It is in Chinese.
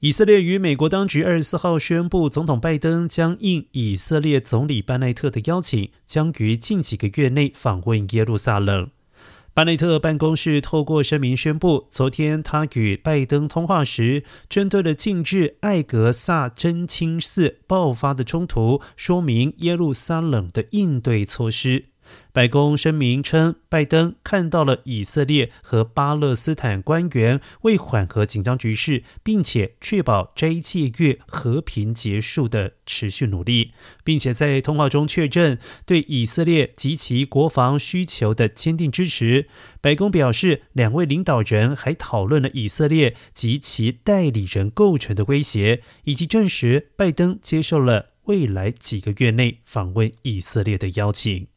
以色列与美国当局二十四号宣布，总统拜登将应以色列总理班奈特的邀请，将于近几个月内访问耶路撒冷。班内特办公室透过声明宣布，昨天他与拜登通话时，针对了近日艾格萨真清寺爆发的冲突，说明耶路撒冷的应对措施。白宫声明称，拜登看到了以色列和巴勒斯坦官员为缓和紧张局势，并且确保这一届月和平结束的持续努力，并且在通话中确认对以色列及其国防需求的坚定支持。白宫表示，两位领导人还讨论了以色列及其代理人构成的威胁，以及证实拜登接受了未来几个月内访问以色列的邀请。